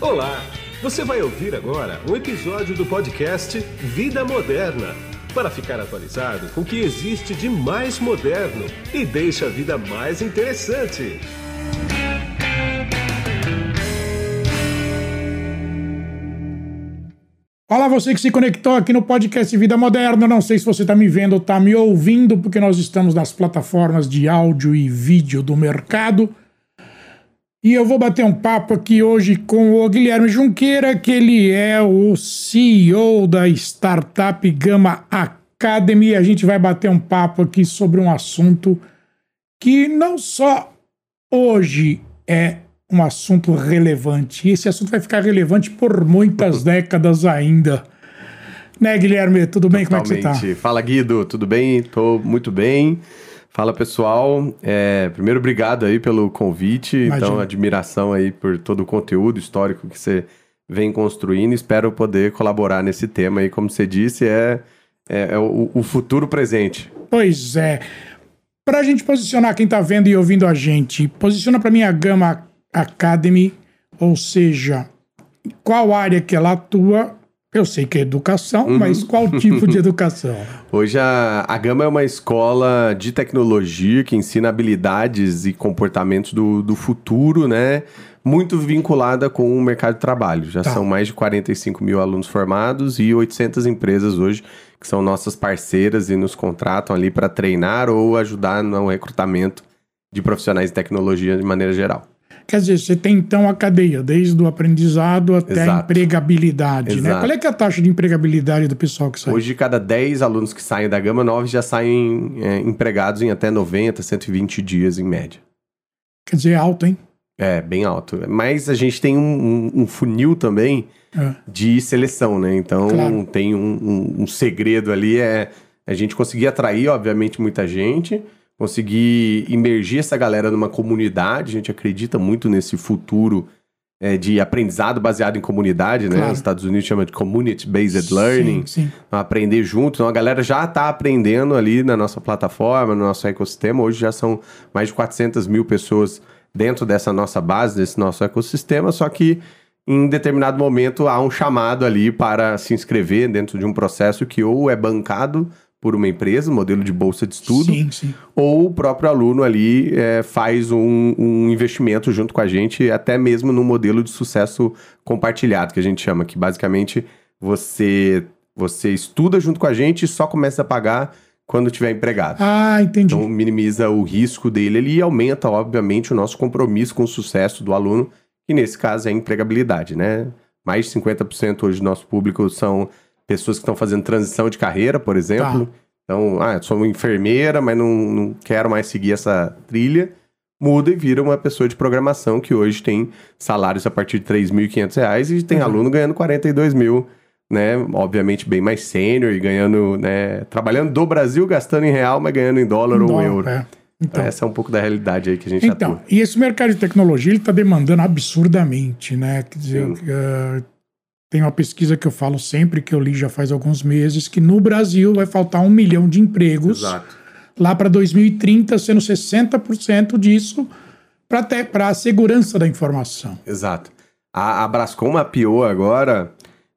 Olá! Você vai ouvir agora um episódio do podcast Vida Moderna para ficar atualizado com o que existe de mais moderno e deixa a vida mais interessante. Olá, você que se conectou aqui no podcast Vida Moderna. Não sei se você está me vendo ou está me ouvindo, porque nós estamos nas plataformas de áudio e vídeo do mercado. E eu vou bater um papo aqui hoje com o Guilherme Junqueira, que ele é o CEO da startup Gama Academy. A gente vai bater um papo aqui sobre um assunto que não só hoje é um assunto relevante. Esse assunto vai ficar relevante por muitas décadas ainda. Né, Guilherme? Tudo bem? Totalmente. Como é que você tá? Fala, Guido. Tudo bem? Tô muito bem. Fala, pessoal. É, primeiro, obrigado aí pelo convite. Imagina. Então, admiração aí por todo o conteúdo histórico que você vem construindo. Espero poder colaborar nesse tema aí. Como você disse, é, é, é o, o futuro presente. Pois é. Para a gente posicionar quem está vendo e ouvindo a gente, posiciona para mim a gama Academy, ou seja, qual área que ela atua. Eu sei que é educação, uhum. mas qual tipo de educação? Hoje a, a Gama é uma escola de tecnologia que ensina habilidades e comportamentos do, do futuro, né? Muito vinculada com o mercado de trabalho. Já tá. são mais de 45 mil alunos formados e 800 empresas hoje que são nossas parceiras e nos contratam ali para treinar ou ajudar no recrutamento de profissionais de tecnologia de maneira geral. Quer dizer, você tem então a cadeia, desde o aprendizado até Exato. a empregabilidade, né? Exato. né? Qual é, que é a taxa de empregabilidade do pessoal que sai? Hoje, cada 10 alunos que saem da Gama 9 já saem é, empregados em até 90, 120 dias em média. Quer dizer, é alto, hein? É, bem alto. Mas a gente tem um, um, um funil também é. de seleção, né? Então, claro. tem um, um segredo ali, é a gente conseguir atrair, obviamente, muita gente conseguir imergir essa galera numa comunidade. A gente acredita muito nesse futuro é, de aprendizado baseado em comunidade, né? Claro. Os Estados Unidos chama de community-based learning. Sim, sim. Então, aprender junto. Então, a galera já está aprendendo ali na nossa plataforma, no nosso ecossistema. Hoje já são mais de 400 mil pessoas dentro dessa nossa base, desse nosso ecossistema, só que em determinado momento há um chamado ali para se inscrever dentro de um processo que ou é bancado por uma empresa, modelo de bolsa de estudo, sim, sim. ou o próprio aluno ali é, faz um, um, investimento junto com a gente, até mesmo no modelo de sucesso compartilhado, que a gente chama, que basicamente você, você estuda junto com a gente e só começa a pagar quando tiver empregado. Ah, entendi. Então minimiza o risco dele ali e aumenta, obviamente, o nosso compromisso com o sucesso do aluno, que nesse caso é a empregabilidade, né? Mais de 50% hoje do nosso público são pessoas que estão fazendo transição de carreira, por exemplo. Tá. Então, ah, eu sou uma enfermeira, mas não, não quero mais seguir essa trilha. Muda e vira uma pessoa de programação que hoje tem salários a partir de R$ 3.500 e tem uhum. aluno ganhando 42 mil, né? Obviamente bem mais sênior e ganhando, né? Trabalhando do Brasil, gastando em real, mas ganhando em dólar ou euro. É. Então, Essa é um pouco da realidade aí que a gente então, atua. E esse mercado de tecnologia ele está demandando absurdamente, né? Quer dizer, tem uma pesquisa que eu falo sempre, que eu li já faz alguns meses, que no Brasil vai faltar um milhão de empregos Exato. lá para 2030, sendo 60% disso para a segurança da informação. Exato. A, a Brascom mapeou agora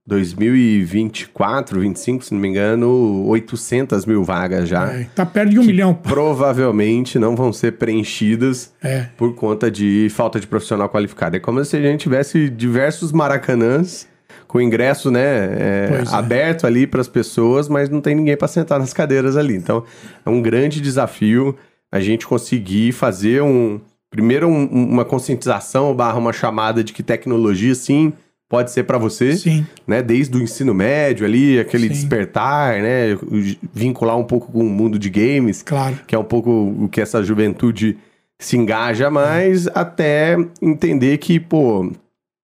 2024, 25, se não me engano, 800 mil vagas já. É, tá perto de um milhão. Provavelmente não vão ser preenchidas é. por conta de falta de profissional qualificado. É como se a gente tivesse diversos maracanãs com o ingresso né, é, é. aberto ali para as pessoas, mas não tem ninguém para sentar nas cadeiras ali. Então, é um grande desafio a gente conseguir fazer um primeiro um, uma conscientização barra uma chamada de que tecnologia sim pode ser para você, sim. né? Desde o ensino médio ali, aquele sim. despertar, né? Vincular um pouco com o mundo de games, claro. que é um pouco o que essa juventude se engaja mais, é. até entender que, pô,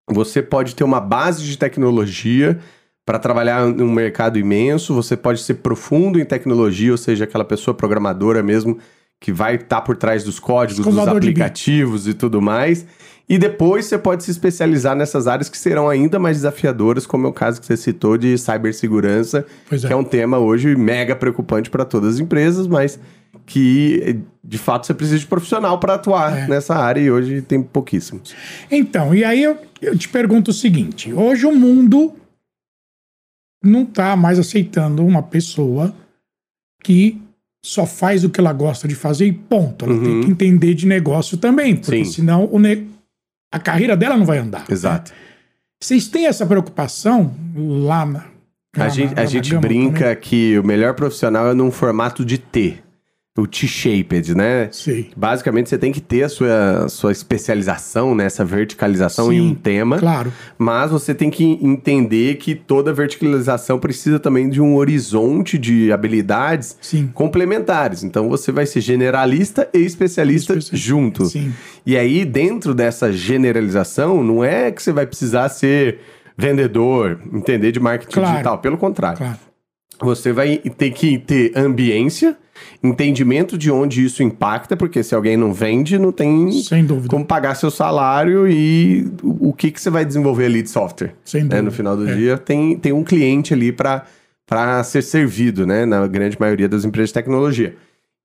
você pode ter uma base de tecnologia para trabalhar em um mercado imenso, você pode ser profundo em tecnologia, ou seja, aquela pessoa programadora mesmo que vai estar tá por trás dos códigos, dos aplicativos e tudo mais. E depois você pode se especializar nessas áreas que serão ainda mais desafiadoras, como é o caso que você citou de cibersegurança, é. que é um tema hoje mega preocupante para todas as empresas, mas que de fato você precisa de profissional para atuar é. nessa área e hoje tem pouquíssimos. Então, e aí eu, eu te pergunto o seguinte: hoje o mundo não está mais aceitando uma pessoa que só faz o que ela gosta de fazer e ponto. Ela uhum. tem que entender de negócio também, porque Sim. senão o ne... a carreira dela não vai andar. Exato. Né? Vocês têm essa preocupação lá na. Lá a gente, na, a gente brinca também? que o melhor profissional é num formato de T o T-shaped, né? Sim. Basicamente, você tem que ter a sua, sua especialização, né? Essa verticalização Sim, em um tema. Claro. Mas você tem que entender que toda verticalização precisa também de um horizonte de habilidades Sim. complementares. Então, você vai ser generalista e especialista, especialista. junto. Sim. E aí, dentro dessa generalização, não é que você vai precisar ser vendedor, entender de marketing claro. digital. Pelo contrário. Claro. Você vai ter que ter ambiência entendimento de onde isso impacta, porque se alguém não vende, não tem como pagar seu salário e o que, que você vai desenvolver ali de software. Sem dúvida. Né? No final do é. dia, tem, tem um cliente ali para ser servido, né? Na grande maioria das empresas de tecnologia.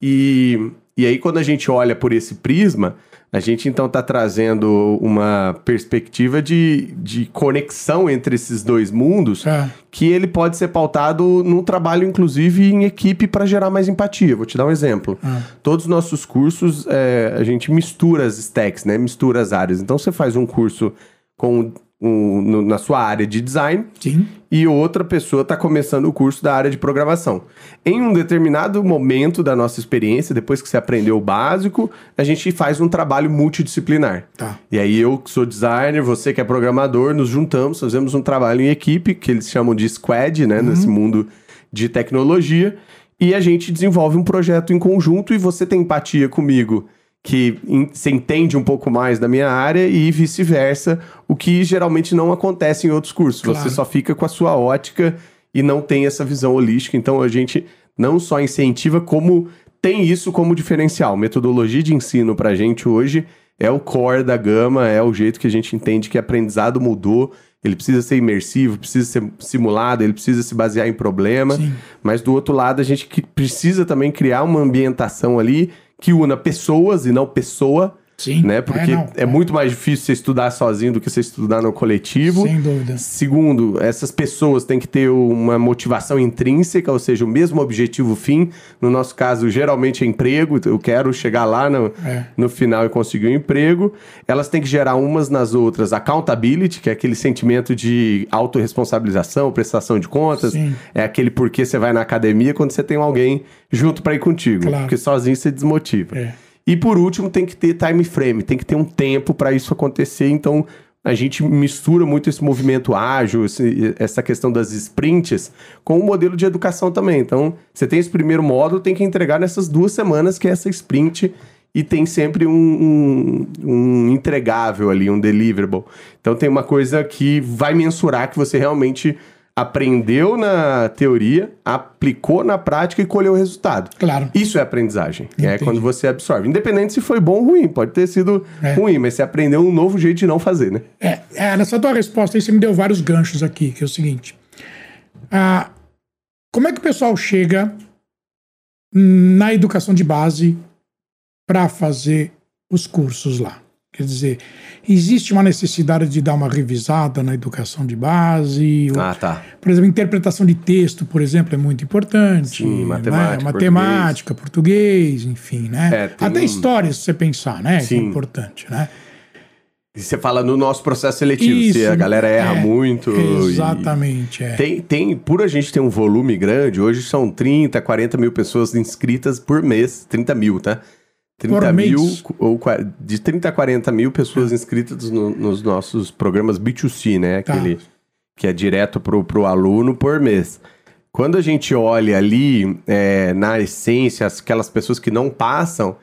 E, e aí, quando a gente olha por esse prisma, a gente então está trazendo uma perspectiva de, de conexão entre esses dois mundos, é. que ele pode ser pautado no trabalho, inclusive, em equipe para gerar mais empatia. Vou te dar um exemplo. É. Todos os nossos cursos, é, a gente mistura as stacks, né? mistura as áreas. Então, você faz um curso com um, no, na sua área de design Sim. e outra pessoa está começando o curso da área de programação. Em um determinado momento da nossa experiência, depois que você aprendeu o básico, a gente faz um trabalho multidisciplinar. Tá. E aí eu que sou designer, você que é programador, nos juntamos, fazemos um trabalho em equipe, que eles chamam de squad, né, uhum. nesse mundo de tecnologia, e a gente desenvolve um projeto em conjunto e você tem empatia comigo que se entende um pouco mais da minha área e vice-versa, o que geralmente não acontece em outros cursos. Claro. Você só fica com a sua ótica e não tem essa visão holística. Então a gente não só incentiva, como tem isso como diferencial. Metodologia de ensino para a gente hoje é o core da gama, é o jeito que a gente entende que aprendizado mudou. Ele precisa ser imersivo, precisa ser simulado, ele precisa se basear em problema. Sim. Mas do outro lado, a gente precisa também criar uma ambientação ali que una pessoas e não pessoa. Sim. Né? Porque é, é, muito mais difícil você estudar sozinho do que você estudar no coletivo. Sem dúvida. Segundo, essas pessoas têm que ter uma motivação intrínseca, ou seja, o mesmo objetivo fim. No nosso caso, geralmente é emprego. Eu quero chegar lá no, é. no final e conseguir um emprego. Elas têm que gerar umas nas outras accountability, que é aquele sentimento de autorresponsabilização, prestação de contas. Sim. É aquele porquê você vai na academia quando você tem alguém junto para ir contigo. Claro. Porque sozinho você desmotiva. É. E por último, tem que ter time frame, tem que ter um tempo para isso acontecer. Então, a gente mistura muito esse movimento ágil, esse, essa questão das sprints, com o modelo de educação também. Então, você tem esse primeiro módulo, tem que entregar nessas duas semanas, que é essa sprint, e tem sempre um, um, um entregável ali, um deliverable. Então, tem uma coisa que vai mensurar que você realmente aprendeu na teoria, aplicou na prática e colheu o resultado. Claro. Isso é aprendizagem. É Entendi. É quando você absorve. Independente se foi bom ou ruim, pode ter sido é. ruim, mas você aprendeu um novo jeito de não fazer, né? É, é, nessa tua resposta aí você me deu vários ganchos aqui, que é o seguinte. Ah, como é que o pessoal chega na educação de base para fazer os cursos lá? Quer dizer, existe uma necessidade de dar uma revisada na educação de base. Ah, tá. Por exemplo, interpretação de texto, por exemplo, é muito importante. Sim, matemática. Né? Matemática, português. português, enfim, né? É, Até um... história, se você pensar, né? Sim. É importante, né? E você fala no nosso processo seletivo, Isso, se a galera erra é, muito. Exatamente, é. Tem, tem, por a gente ter um volume grande, hoje são 30, 40 mil pessoas inscritas por mês. 30 mil, tá? 30 mil, ou de 30 a 40 mil pessoas inscritas no, nos nossos programas B2C, né? Tá. Aquele tá. que é direto pro, pro aluno por mês. Quando a gente olha ali, é, na essência, aquelas pessoas que não passam,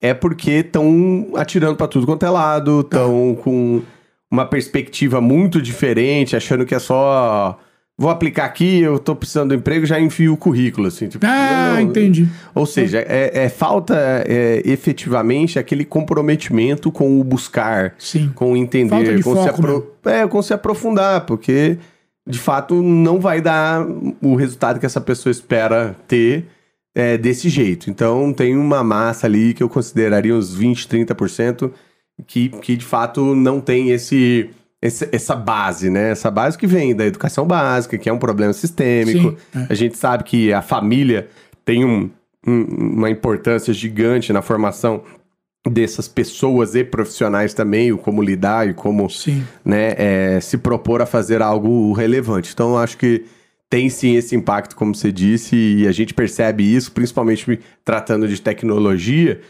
é porque estão atirando para tudo quanto é lado, estão tá. com uma perspectiva muito diferente, achando que é só vou aplicar aqui, eu tô precisando de emprego, já envio o currículo, assim. Tipo, ah, não, entendi. Ou seja, é, é falta é, efetivamente aquele comprometimento com o buscar, Sim. com o entender, com, foco, se apro é, com se aprofundar, porque de fato não vai dar o resultado que essa pessoa espera ter é, desse jeito. Então tem uma massa ali que eu consideraria uns 20, 30% que, que de fato não tem esse, esse, essa base, né? Essa base que vem da educação básica, que é um problema sistêmico. Sim, é. A gente sabe que a família tem um, um, uma importância gigante na formação dessas pessoas e profissionais também, o como lidar e como né, é, se propor a fazer algo relevante. Então, acho que tem sim esse impacto, como você disse, e a gente percebe isso, principalmente tratando de tecnologia.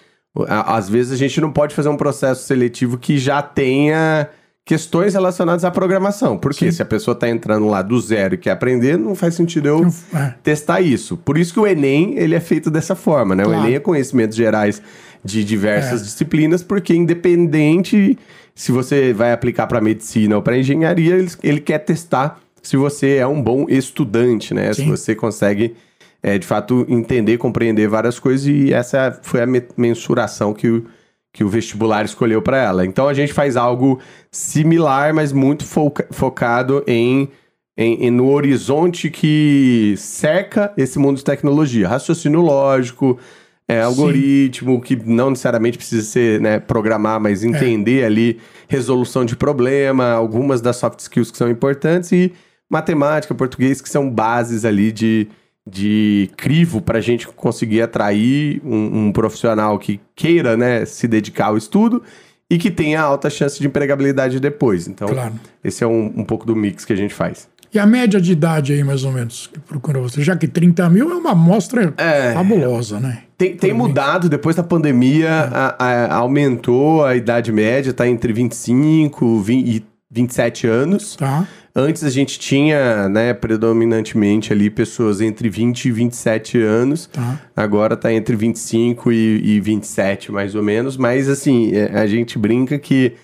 Às vezes a gente não pode fazer um processo seletivo que já tenha questões relacionadas à programação. Porque Sim. se a pessoa está entrando lá do zero e quer aprender, não faz sentido eu é. testar isso. Por isso que o Enem ele é feito dessa forma, né? Claro. O Enem é conhecimentos gerais de diversas é. disciplinas, porque independente se você vai aplicar para medicina ou para engenharia, ele, ele, quer testar se você é um bom estudante, né? Sim. Se você consegue, é, de fato, entender, compreender várias coisas, e essa foi a mensuração que o, que o vestibular escolheu para ela. Então a gente faz algo similar, mas muito foca focado em, em, em, no horizonte que cerca esse mundo de tecnologia. Raciocínio lógico, é, algoritmo, que não necessariamente precisa ser né, programar, mas entender é. ali resolução de problema, algumas das soft skills que são importantes e matemática, português, que são bases ali de, de crivo para a gente conseguir atrair um, um, profissional que queira né, se dedicar ao estudo e que tenha alta chance de empregabilidade depois. Então, claro. esse é um, um pouco do mix que a gente faz. E a média de idade aí, mais ou menos, que procura você? Já que 30 mil é uma amostra é, fabulosa, né? Tem, tem mudado, depois da pandemia, é. a, a, aumentou a idade média, está entre 25 20, e 27 anos. Tá. Antes a gente tinha, né, predominantemente ali pessoas entre 20 e 27 anos. Tá. Agora está entre 25 e, e 27, mais ou menos. Mas, assim, é, a gente brinca que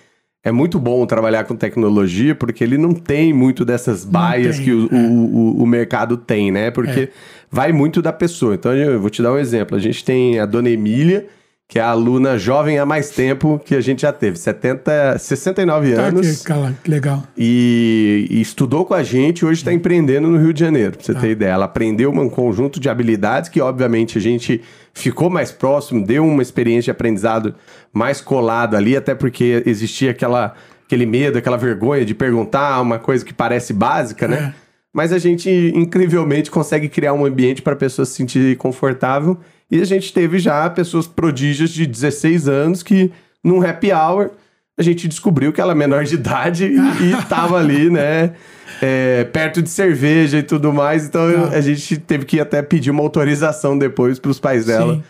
é muito bom trabalhar com tecnologia porque ele não tem muito dessas baias que o, é. o, o, mercado tem, né? Porque é. vai muito da pessoa. Então, eu vou te dar um exemplo. A gente tem a dona Emília, que é a aluna jovem há mais tempo que a gente já teve, 70, 69 tá anos. Que, que legal. E, e, estudou com a gente, hoje está empreendendo no Rio de Janeiro, pra você tá. ter ideia. Ela aprendeu um conjunto de habilidades que, obviamente, a gente ficou mais próximo, deu uma experiência de aprendizado mais colado ali, até porque existia aquela, aquele medo, aquela vergonha de perguntar uma coisa que parece básica, né? É. Mas a gente, incrivelmente, consegue criar um ambiente para a pessoa se sentir confortável e a gente teve já pessoas prodígias de 16 anos que, num happy hour, a gente descobriu que ela é menor de idade e estava ali, né? É, perto de cerveja e tudo mais. Então ah. a gente teve que até pedir uma autorização depois para os pais dela.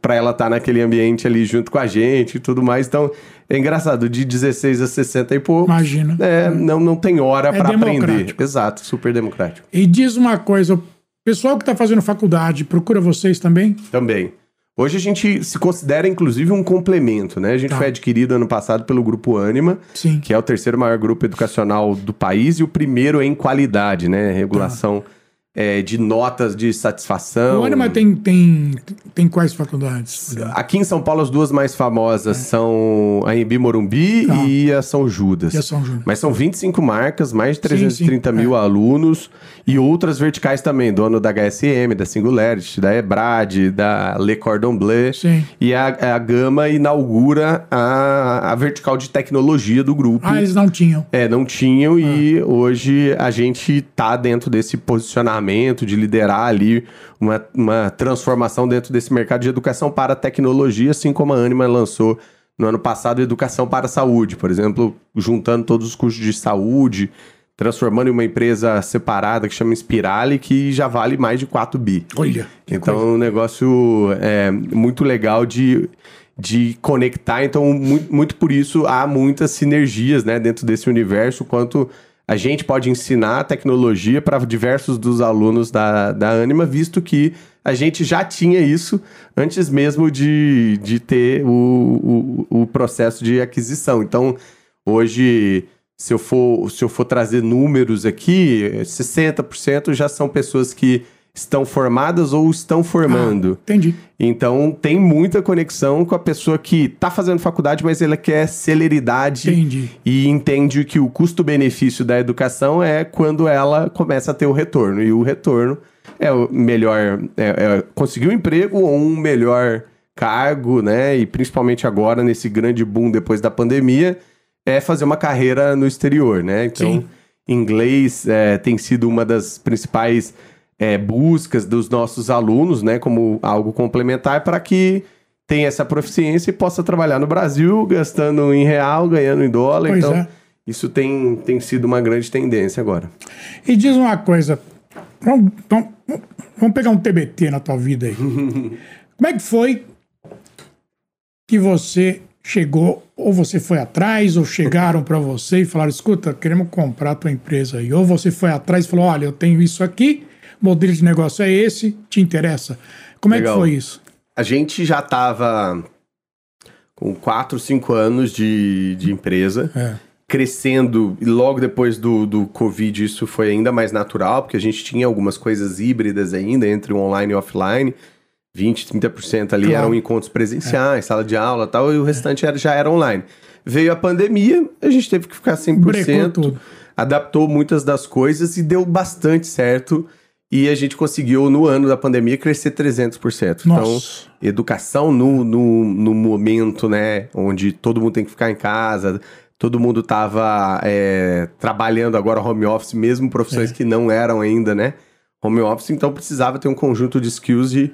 Para ela estar tá naquele ambiente ali junto com a gente e tudo mais. Então, é engraçado, de 16 a 60 e pouco. Imagina. É, não, não tem hora é para aprender. Exato, super democrático. E diz uma coisa, Pessoal que está fazendo faculdade, procura vocês também? Também. Hoje a gente se considera, inclusive, um complemento, né? A gente tá. foi adquirido ano passado pelo Grupo Anima, Sim. que é o terceiro maior grupo educacional do país e o primeiro em qualidade, né? Regulação. Tá é, de notas de satisfação. O Anima tem, tem, tem quais faculdades? Aqui em São Paulo, as duas mais famosas é. são a Embi Morumbi tá. e a São Judas. E a São Judas. Mas são 25 marcas, mais de 330 sim, sim. mil é. alunos e outras verticais também, dono da HSM, da Singularity, da Ebrad, da Le Cordon Bleu. Sim. E a, a Gama inaugura a, a vertical de tecnologia do grupo. Ah, eles não tinham. É, não tinham ah. e hoje a gente tá dentro desse posicionamento de liderar ali uma, uma transformação dentro desse mercado de educação para a tecnologia, assim como a Anima lançou no ano passado Educação para a Saúde, por exemplo, juntando todos os custos de saúde, transformando em uma empresa separada que chama Spirale, que já vale mais de 4 bi. Olha! Então, coisa. um negócio é, muito legal de, de conectar. Então, muito, muito por isso há muitas sinergias né, dentro desse universo, quanto a gente pode ensinar tecnologia para diversos dos alunos da, da Anima, visto que a gente já tinha isso antes mesmo de, de ter o, o, o processo de aquisição. Então, hoje, se eu for, se eu for trazer números aqui, 60% já são pessoas que estão formadas ou estão formando. Ah, entendi. Então tem muita conexão com a pessoa que está fazendo faculdade, mas ela quer celeridade entendi. e entende que o custo-benefício da educação é quando ela começa a ter o retorno. E o retorno é o melhor, é, é conseguir um emprego ou um melhor cargo, né? E principalmente agora, nesse grande boom depois da pandemia, é fazer uma carreira no exterior, né? Então, Sim. inglês é, tem sido uma das principais é, buscas dos nossos alunos, né, como algo complementar para que tenha essa proficiência e possa trabalhar no Brasil, gastando em real, ganhando em dólar. Pois então, é. isso tem, tem sido uma grande tendência agora. E diz uma coisa, vamos, vamos, vamos pegar um TBT na tua vida aí. Como é que foi que você chegou, ou você foi atrás, ou chegaram para você e falaram: escuta, queremos comprar a tua empresa aí. Ou você foi atrás e falou: olha, eu tenho isso aqui, modelo de negócio é esse, te interessa. Como Legal. é que foi isso? A gente já estava com 4, 5 anos de, de empresa. É. Crescendo, e logo depois do, do Covid isso foi ainda mais natural, porque a gente tinha algumas coisas híbridas ainda, entre o online e offline. 20, 30% ali claro. eram encontros presenciais, é. sala de aula e tal, e o restante era, já era online. Veio a pandemia, a gente teve que ficar 100%, adaptou muitas das coisas e deu bastante certo. E a gente conseguiu, no ano da pandemia, crescer 300%. Então, Nossa. Então, educação no, no, no momento, né, onde todo mundo tem que ficar em casa, todo mundo estava é, trabalhando agora home office, mesmo profissões é. que não eram ainda, né, home office, então precisava ter um conjunto de skills e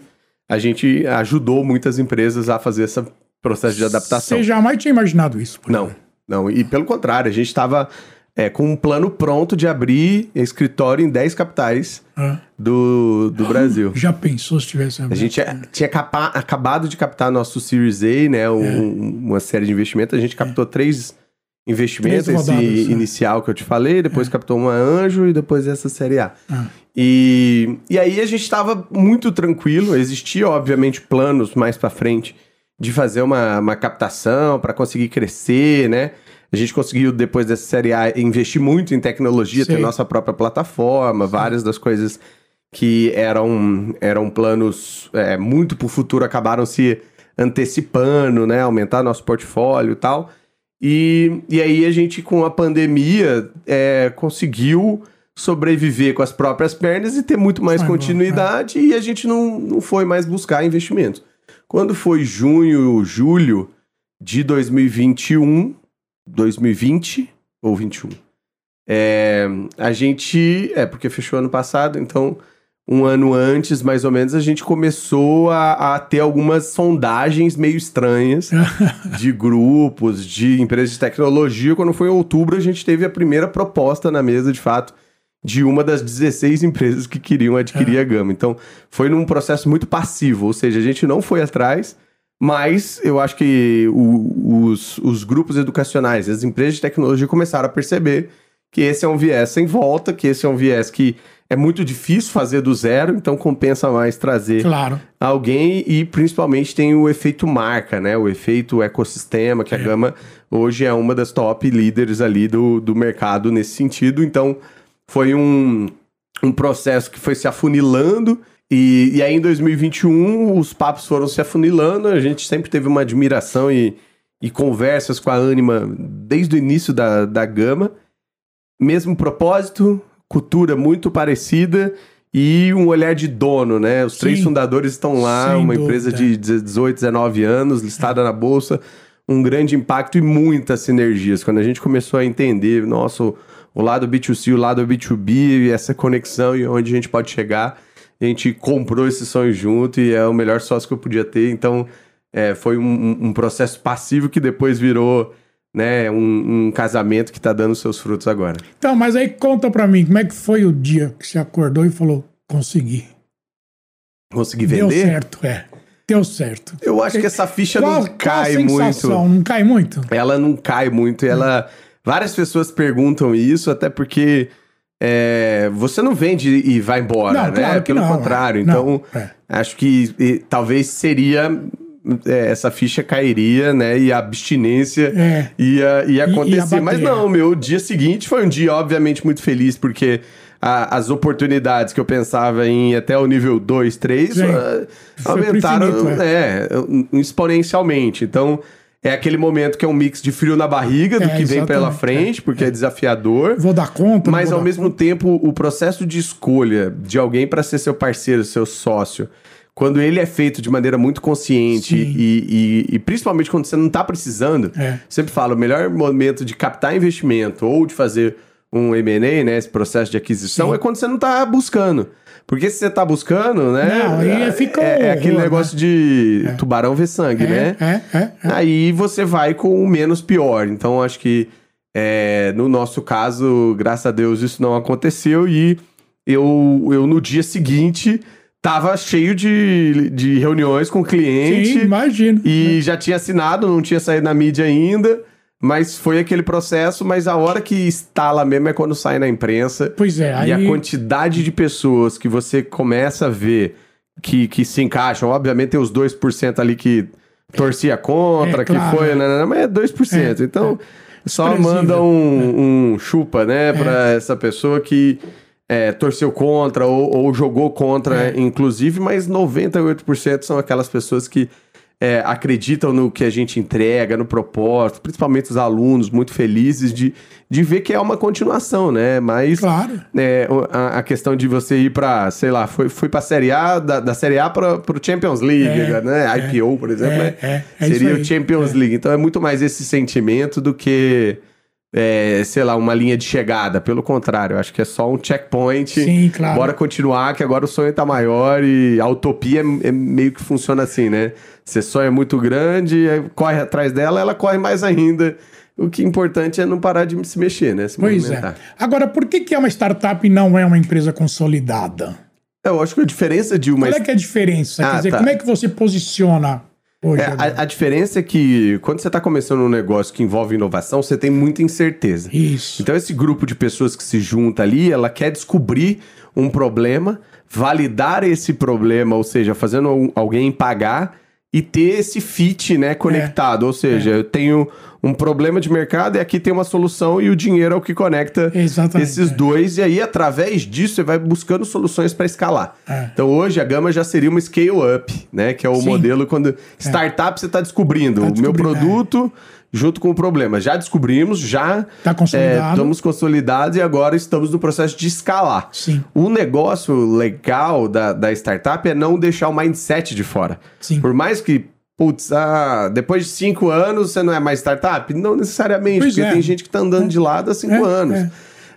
a gente ajudou muitas empresas a fazer esse processo de adaptação. Você jamais tinha imaginado isso? Não, não. E pelo contrário, a gente estava é, com um plano pronto de abrir escritório em 10 capitais ah. do, do Brasil. Já pensou se tivesse A gente é, tinha capa, acabado de captar nosso Series A, né? Um, é. uma série de investimentos. A gente captou é. três investimentos, três rodadas, esse é. inicial que eu te falei, depois é. captou uma Anjo e depois essa série A. Ah. E, e aí a gente estava muito tranquilo, existia obviamente planos mais para frente de fazer uma, uma captação para conseguir crescer, né? A gente conseguiu, depois dessa série A, investir muito em tecnologia, Sim. ter nossa própria plataforma, Sim. várias das coisas que eram, eram planos é, muito para o futuro acabaram se antecipando, né? Aumentar nosso portfólio e tal. E, e aí a gente, com a pandemia, é, conseguiu sobreviver com as próprias pernas e ter muito mais continuidade bom, é. e a gente não, não foi mais buscar investimentos. Quando foi junho, julho de 2021, 2020 ou 21. É, a gente. É, porque fechou ano passado, então um ano antes, mais ou menos, a gente começou a, a ter algumas sondagens meio estranhas de grupos, de empresas de tecnologia. Quando foi em outubro, a gente teve a primeira proposta na mesa, de fato, de uma das 16 empresas que queriam adquirir a Gama. Então, foi num processo muito passivo, ou seja, a gente não foi atrás, mas eu acho que o, os, os grupos educacionais, as empresas de tecnologia começaram a perceber que esse é um viés sem volta, que esse é um viés que é muito difícil fazer do zero, então compensa mais trazer claro. alguém e principalmente tem o efeito marca, né? O efeito ecossistema, que é. a Gama hoje é uma das top líderes ali do, do mercado nesse sentido. Então foi um, um processo que foi se afunilando e, e aí em 2021 os papos foram se afunilando, a gente sempre teve uma admiração e, e conversas com a Anima desde o início da, da gama. Mesmo propósito, cultura muito parecida e um olhar de dono, né? Os Sim, três fundadores estão lá, uma dúvida. empresa de 18, 19 anos, listada na bolsa, um grande impacto e muitas sinergias. Quando a gente começou a entender, nossa, o lado B2C, o lado B2B, essa conexão e onde a gente pode chegar, a gente comprou esse sonho junto e é o melhor sócio que eu podia ter. Então, é, foi um, um, processo passivo que depois virou né, um, um casamento que está dando seus frutos agora. Então, mas aí conta para mim, como é que foi o dia que você acordou e falou, consegui? Consegui vender? Deu certo, é. Deu certo. Eu acho que essa ficha qual, não cai muito. Não cai muito? Ela não cai muito. Ela. Várias pessoas perguntam isso, até porque é, você não vende e vai embora, não, né? Claro Pelo não, contrário. É. Então, não, é. acho que e, talvez seria. É, essa ficha cairia, né? E a abstinência é. ia, ia acontecer. E Mas não, meu dia seguinte foi um dia, obviamente, muito feliz, porque a, as oportunidades que eu pensava em até o nível 2, 3, uh, aumentaram infinito, é. é. exponencialmente. Então, é aquele momento que é um mix de frio na barriga do é, que vem pela frente, é, porque é. é. desafiador. Vou dar conta. Mas ao mesmo conta. tempo, o processo de escolha de alguém para ser seu parceiro, seu sócio, quando ele é feito de maneira muito consciente e, e, e, principalmente quando você não está precisando, é. sempre falo, o melhor momento de captar investimento ou de fazer um M&A, né, esse processo de aquisição, Sim. é quando você não está buscando. Porque se você está buscando, né? Não, aí fica é, é aquele negócio né? de é. tubarão ver sangue, é, né? É, é, aí você vai com o menos pior. Então, acho que é, no nosso caso, graças a Deus, isso não aconteceu. E eu, eu no dia seguinte tava cheio de, de reuniões com cliente. Sim, imagino. E já tinha assinado, não tinha saído na mídia ainda. Mas foi aquele processo, mas a hora que instala mesmo é quando sai na imprensa. Pois é. Aí... E a quantidade de pessoas que você começa a ver que, que se encaixam, obviamente tem os 2% ali que torcia contra, é, que claro, foi, né, mas é 2%. É, então, é. só manda um, um chupa, né, é. para essa pessoa que é, torceu contra ou, ou jogou contra, é. inclusive, mas 98% são aquelas pessoas que é, acreditam no que a gente entrega, no propósito, principalmente os alunos muito felizes de, de ver que é uma continuação, né? Mas claro. é, a, a, questão de você ir para, sei lá, foi, foi para a Série A, da, da Série A para o Champions League, é, né? É, IPO, por exemplo, é, né? É, Seria o Champions League. Então é muito mais esse sentimento do que é, sei lá, uma linha de chegada. Pelo contrário, acho que é só um checkpoint. Sim, claro. Bora continuar, que agora o sonho tá maior e a utopia é, é meio que funciona assim, né? Você sonha muito grande, corre atrás dela, ela corre mais ainda. O que é importante é não parar de se mexer, né? Se pois é. movimentar. é. Agora, por que, que é uma startup e não é uma empresa consolidada? Eu acho que a diferença de uma. Qual é que é a diferença? Ah, Quer dizer, tá. como é que você posiciona é, a, a, diferença é que quando você está começando um negócio que envolve inovação, você tem muita incerteza. Isso. Então, esse grupo de pessoas que se junta ali, ela quer descobrir um problema, validar esse problema, ou seja, fazendo alguém pagar e ter esse fit né, conectado. É. Ou seja, é. eu tenho um problema de mercado e aqui tem uma solução e o dinheiro é o que conecta Exatamente, esses é. dois. E aí, através disso, você vai buscando soluções para escalar. É. Então, hoje, a Gama já seria uma scale-up, né? Que é o Sim. modelo quando é. startup você está descobrindo. Tá o meu produto junto com o problema. Já descobrimos, já tá consolidado. É, estamos consolidados e agora estamos no processo de escalar. Sim. O negócio legal da, da startup é não deixar o mindset de fora. Sim. Por mais que, putz, ah, depois de cinco anos você não é mais startup? Não necessariamente, pois porque é. tem gente que está andando é. de lado há cinco é, anos. É.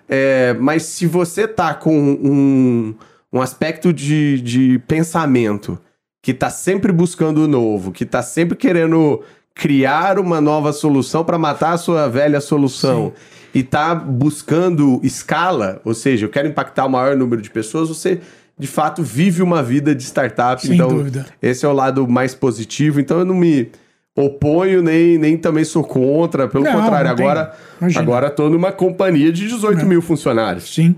é. mas se você tá com um, um aspecto de, de pensamento que está sempre buscando o novo, que está sempre querendo criar uma nova solução para matar a sua velha solução Sim. e tá buscando escala, ou seja, eu quero impactar o maior número de pessoas, você de fato vive uma vida de startup. Sem então, dúvida. esse é o lado mais positivo. Então, eu não me oponho nem, nem também sou contra. Pelo não, contrário, não agora, agora tô numa companhia de 18 é. mil funcionários. Sim.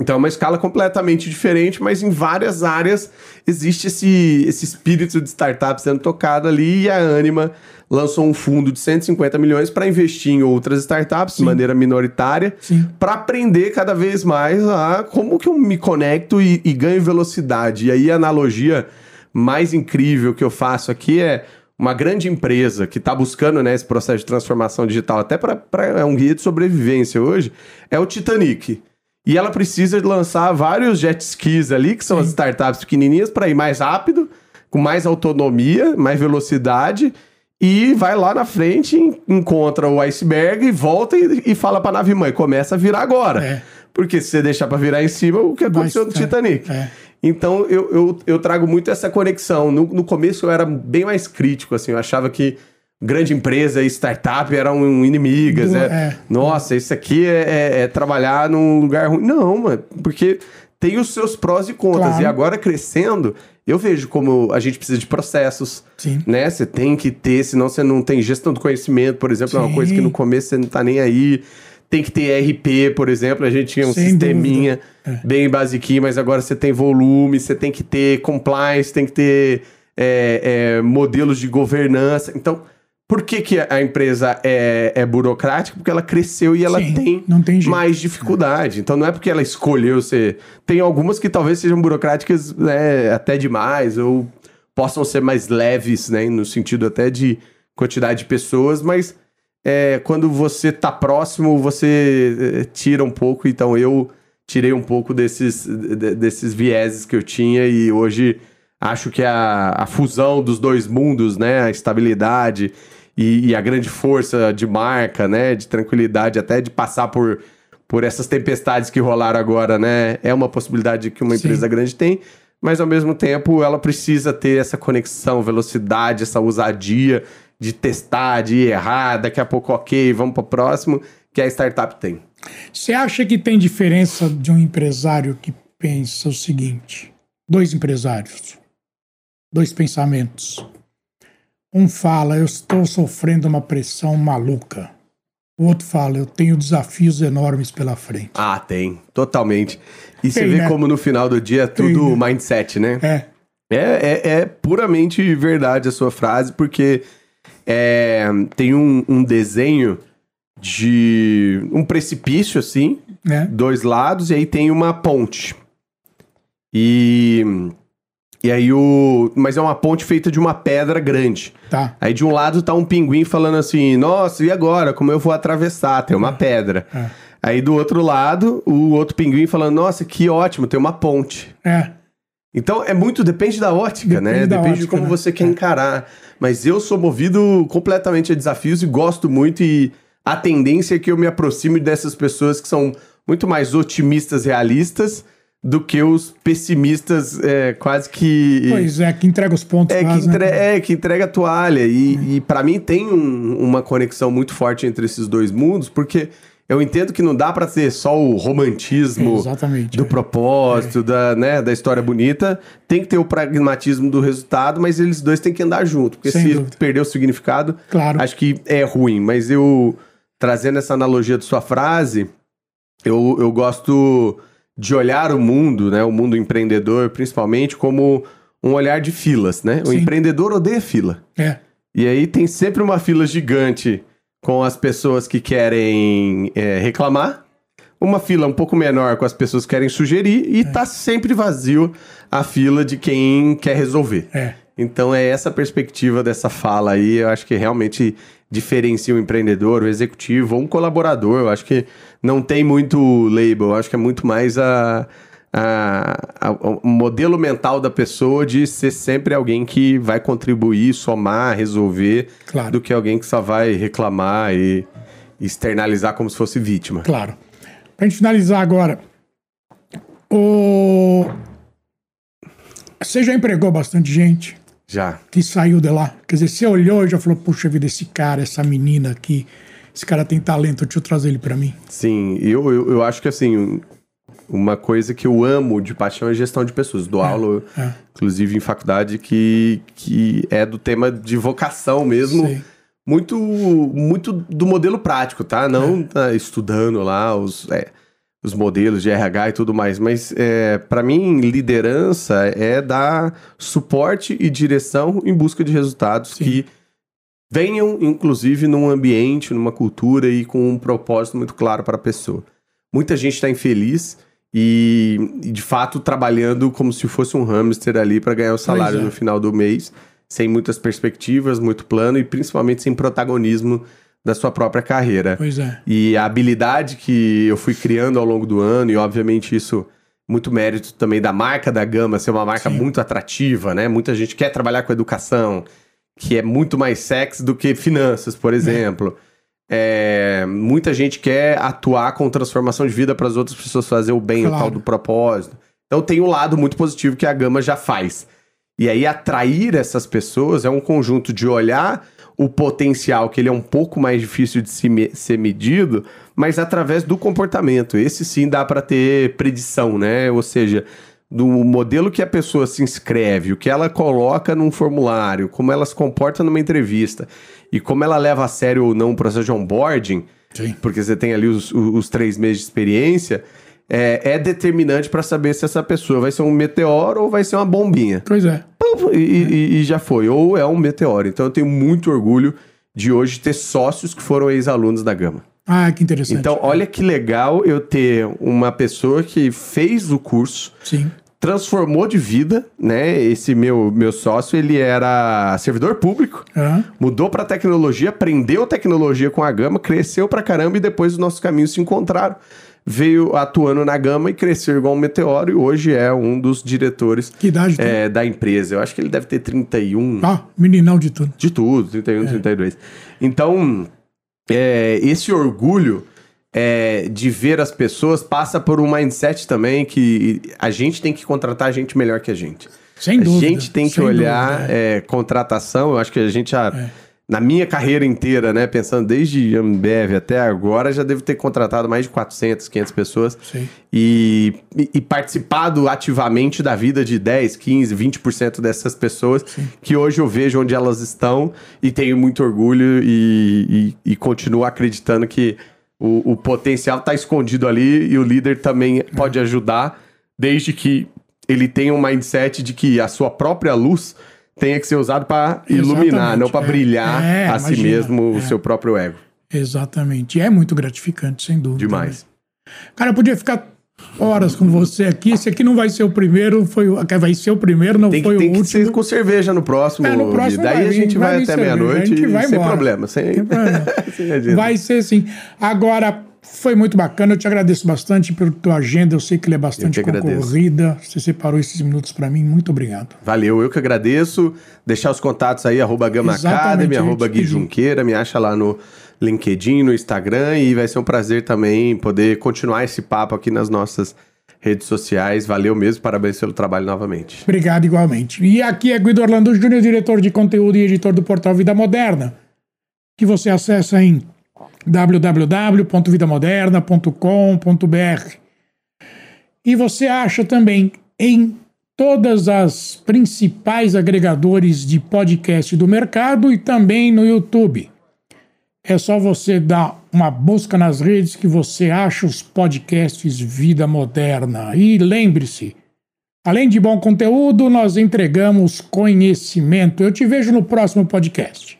Então é uma escala completamente diferente, mas em várias áreas existe esse, esse espírito de startup sendo tocado ali e a Anima lançou um fundo de 150 milhões para investir em outras startups Sim. de maneira minoritária, para aprender cada vez mais a como que eu me conecto e, e ganho velocidade. E aí a analogia mais incrível que eu faço aqui é uma grande empresa que está buscando né, esse processo de transformação digital, até para é um guia de sobrevivência hoje, é o Titanic. E ela precisa lançar vários jet skis ali, que são Sim. as startups pequenininhas, para ir mais rápido, com mais autonomia, mais velocidade. E vai lá na frente, encontra o iceberg, volta e, e fala para a nave mãe: começa a virar agora. É. Porque se você deixar para virar em cima, o que aconteceu Mas, no Titanic? É. Então eu, eu, eu, trago muito essa conexão. No, no começo eu era bem mais crítico, assim, eu achava que grande empresa e startup eram inimigas. É, é, Nossa, isso aqui é, é, é, trabalhar num lugar ruim. Não, mano, porque tem os seus prós e contras. Claro. E agora crescendo, eu vejo como a gente precisa de processos. Sim. Né? Você tem que ter, senão você não tem gestão do conhecimento, por exemplo, Sim. é uma coisa que no começo você não tá nem aí. Tem que ter RP, por exemplo. A gente tinha um Sem sisteminha é. bem basiquinho, mas agora você tem volume, você tem que ter compliance, tem que ter é, modelos de governança. Então, Por que, que a empresa é, é burocrática? Porque ela cresceu e ela Sim, tem, não tem mais dificuldade. Então não é porque ela escolheu ser. Tem algumas que talvez sejam burocráticas né, até demais, ou possam ser mais leves, né? No sentido até de quantidade de pessoas, mas é, quando você tá próximo, você é, tira um pouco. Então eu tirei um pouco desses, de- desses vieses que eu tinha e hoje acho que a, a fusão dos dois mundos, né? A estabilidade e, e a grande força de marca, né? De tranquilidade, até de passar por, por essas tempestades que rolaram agora, né? É uma possibilidade que uma Sim. empresa grande tem. Mas ao mesmo tempo ela precisa ter essa conexão, velocidade, essa ousadia de testar, de errar, daqui a pouco, ok, vamos para o próximo, que a startup tem. Você acha que tem diferença de um empresário que pensa o seguinte? Dois empresários, dois pensamentos. Um fala, eu estou sofrendo uma pressão maluca. O outro fala, eu tenho desafios enormes pela frente. Ah, tem, totalmente. E você Tem, vê né? como no final do dia é tudo mindset, né? É, É, é, é puramente verdade a sua frase, porque é, tem um, um desenho de um precipício, assim, né? dois lados, e aí tem uma ponte. E, e aí o. Mas é uma ponte feita de uma pedra grande. Tá. Aí de um lado tá um pinguim falando assim: Nossa, e agora? Como eu vou atravessar? Tem uma pedra. É. Aí do outro lado, o outro pinguim falando: Nossa, que ótimo, tem uma ponte. É, Então é muito, depende da ótica, né? Depende da Depende de ótica, como né? você quer É. encarar. Mas eu sou movido completamente a desafios e gosto muito. E a tendência é que eu me aproxime dessas pessoas que são muito mais otimistas, realistas, do que os pessimistas, é, quase que. pois é, que entrega os pontos. É que, quase, né? entre- é, que entrega a toalha. E, e para mim tem um- uma conexão muito forte entre esses dois mundos, porque eu entendo que não dá pra ter só o romantismo Exatamente. do é. propósito, da, né, da história bonita. Tem que ter o pragmatismo do resultado, mas eles dois têm que andar junto. Porque Sem se dúvida. perder o significado, Claro. acho que é ruim. Mas eu, trazendo essa analogia de sua frase, eu, eu gosto de olhar o mundo, né, o mundo empreendedor, principalmente, como um olhar de filas, né? O Sim. empreendedor odeia fila. É, E aí tem sempre uma fila gigante com as pessoas que querem é, reclamar, uma fila um pouco menor com as pessoas que querem sugerir e tá sempre vazio a fila de quem quer resolver. é. Então é essa perspectiva dessa fala aí, eu acho que realmente diferencia o empreendedor, o executivo ou um colaborador. Eu acho que não tem muito label, eu acho que é muito mais a, a- a- o modelo mental da pessoa de ser sempre alguém que vai contribuir, somar, resolver, Claro. do que alguém que só vai reclamar e externalizar como se fosse vítima. Claro. Pra gente finalizar agora, o... você já empregou bastante gente Já. que saiu de lá? Quer dizer, você olhou e já falou, puxa vida, esse cara, essa menina aqui, esse cara tem talento, deixa eu trazer ele pra mim. Sim, eu, eu, eu acho que assim, uma coisa que eu amo de paixão é gestão de pessoas. Dou aula, é. inclusive em faculdade, que, que é do tema de vocação mesmo. Sei. Muito, muito do modelo prático, tá? É. Não tá estudando lá os, é, os modelos de RH e tudo mais, mas é, para mim, liderança é dar suporte e direção em busca de resultados Sim. que venham, inclusive, num ambiente, numa cultura e com um propósito muito claro para a pessoa. Muita gente está infeliz e, de fato, trabalhando como se fosse um hamster ali para ganhar o salário é. no final do mês, sem muitas perspectivas, muito plano e principalmente sem protagonismo da sua própria carreira. Pois é. E a habilidade que eu fui criando ao longo do ano, e obviamente isso muito mérito também da marca da Gama ser uma marca Sim. muito atrativa, né? Muita gente quer trabalhar com educação, que é muito mais sexy do que finanças, por exemplo. É, muita gente quer atuar com transformação de vida para as outras pessoas fazer o bem, o Claro. tal do propósito. Então tem um lado muito positivo que a Gama já faz. E aí atrair essas pessoas é um conjunto de olhar o potencial, que ele é um pouco mais difícil de se me- ser medido, mas através do comportamento. Esse sim dá para ter predição, né? Ou seja, do modelo que a pessoa se inscreve, o que ela coloca num formulário, como ela se comporta numa entrevista e como ela leva a sério ou não o processo de onboarding, Sim. porque você tem ali os, os- os três meses de experiência, é, é determinante para saber se essa pessoa vai ser um meteoro ou vai ser uma bombinha. Pois é. Pum, E, e- e já foi. Ou é um meteoro. Então eu tenho muito orgulho de hoje ter sócios que foram ex-alunos da Gama. Ah, que interessante. Então, olha que legal eu ter uma pessoa que fez o curso, Sim. transformou de vida, né? Esse meu, meu sócio, ele era servidor público, Aham. mudou para tecnologia, aprendeu tecnologia com a Gama, cresceu pra caramba e depois os nossos caminhos se encontraram. Veio atuando na Gama e cresceu igual um meteoro e hoje é um dos diretores Que idade é, da empresa. Eu acho que ele deve ter 31, Ah, meninão de tudo. de tudo, 31, 32. Então, é, esse orgulho é, de ver as pessoas passa por um mindset também que a gente tem que contratar gente melhor que a gente. Sem a dúvida. gente tem que olhar dúvida, é. é, contratação. Eu acho que a gente já. Na minha carreira inteira, né? Pensando desde Ambev até agora, já devo ter contratado mais de 400, 500 pessoas. Sim. E, e, e participado ativamente da vida de 10, 15, 20% dessas pessoas que hoje eu vejo onde elas estão e tenho muito orgulho e, e, e continuo acreditando que o, o potencial está escondido ali e o líder também pode ajudar, desde que ele tenha um mindset de que a sua própria luz tenha que ser usado para iluminar, não para é. brilhar É, a si imagina, mesmo o é. seu próprio ego. Exatamente. E é muito gratificante, sem dúvida. Demais. né? Cara, eu podia ficar horas com você aqui. Esse aqui não vai ser o primeiro, foi o- vai ser o primeiro, não Tem foi que, tem o que último. ser com cerveja no próximo. É, no próximo. Daí vai a gente vai vai, até meia-noite sem embora. problema. Sem, Tem problema. sem. Vai ser sim. Agora, foi muito bacana. Eu te agradeço bastante pela tua agenda. Eu sei que ela é bastante concorrida. Você separou esses minutos para mim. Muito obrigado. Valeu, eu que agradeço. Deixar os contatos aí, arroba Gama Academy, arroba Gui. Junqueira, me acha lá no LinkedIn, no Instagram, e vai ser um prazer também poder continuar esse papo aqui nas nossas redes sociais. Valeu mesmo, parabéns pelo trabalho novamente. Obrigado igualmente. E aqui é Guido Orlando Júnior, diretor de conteúdo e editor do portal Vida Moderna, que você acessa em www.vidamoderna.com.br. E você acha também em todas as principais agregadores de podcast do mercado e também no YouTube. É só você dar uma busca nas redes que você acha os podcasts Vida Moderna. E lembre-se, além de bom conteúdo, nós entregamos conhecimento. Eu te vejo no próximo podcast.